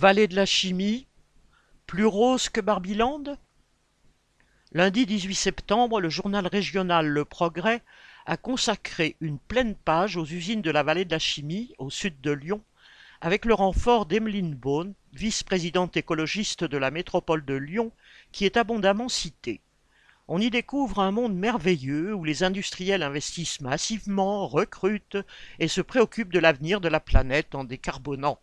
Vallée de la chimie, plus rose que Barbiland Lundi 18 septembre, le journal régional Le Progrès a consacré une pleine page aux usines de la vallée de la chimie, au sud de Lyon, avec le renfort d'Emeline Beaune, vice-présidente écologiste de la métropole de Lyon, qui est abondamment citée. On y découvre un monde merveilleux où les industriels investissent massivement, recrutent et se préoccupent de l'avenir de la planète en décarbonant.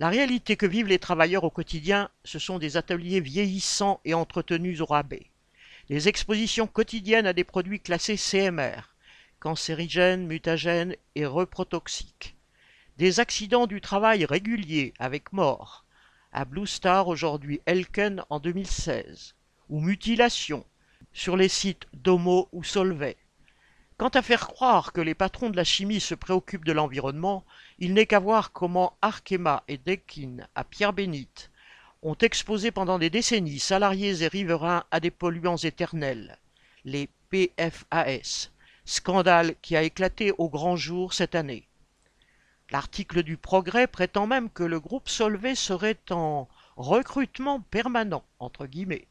La réalité que vivent les travailleurs au quotidien, ce sont des ateliers vieillissants et entretenus au rabais. Des expositions quotidiennes à des produits classés CMR, cancérigènes, mutagènes et reprotoxiques. Des accidents du travail réguliers avec mort, à Blue Star aujourd'hui Elken en 2016, ou mutilations sur les sites Domo ou Solvay. Quant à faire croire que les patrons de la chimie se préoccupent de l'environnement, il n'est qu'à voir comment Arkema et Dekin, à Pierre-Bénite, ont exposé pendant des décennies salariés et riverains à des polluants éternels, les PFAS, scandale qui a éclaté au grand jour cette année. L'article du Progrès prétend même que le groupe Solvay serait en recrutement permanent, entre guillemets.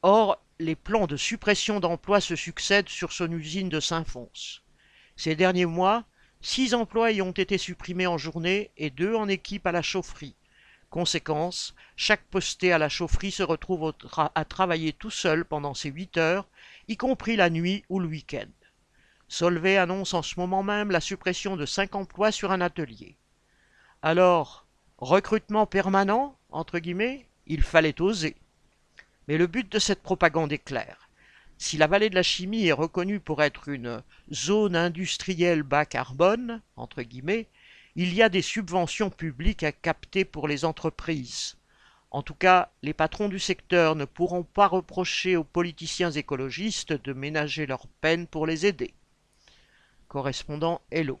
Or, les plans de suppression d'emplois se succèdent sur son usine de Saint-Fons. Ces derniers mois, six emplois y ont été supprimés en journée et deux en équipe à la chaufferie. Conséquence, chaque posté à la chaufferie se retrouve à travailler tout seul pendant ces huit heures, y compris la nuit ou le week-end. Solvay annonce en ce moment même la suppression de cinq emplois sur un atelier. Alors, recrutement permanent, entre guillemets, il fallait oser. Mais le but de cette propagande est clair. Si la vallée de la chimie est reconnue pour être une zone industrielle bas carbone, entre guillemets, il y a des subventions publiques à capter pour les entreprises. En tout cas, les patrons du secteur ne pourront pas reprocher aux politiciens écologistes de ménager leur peine pour les aider. Correspondant Hello.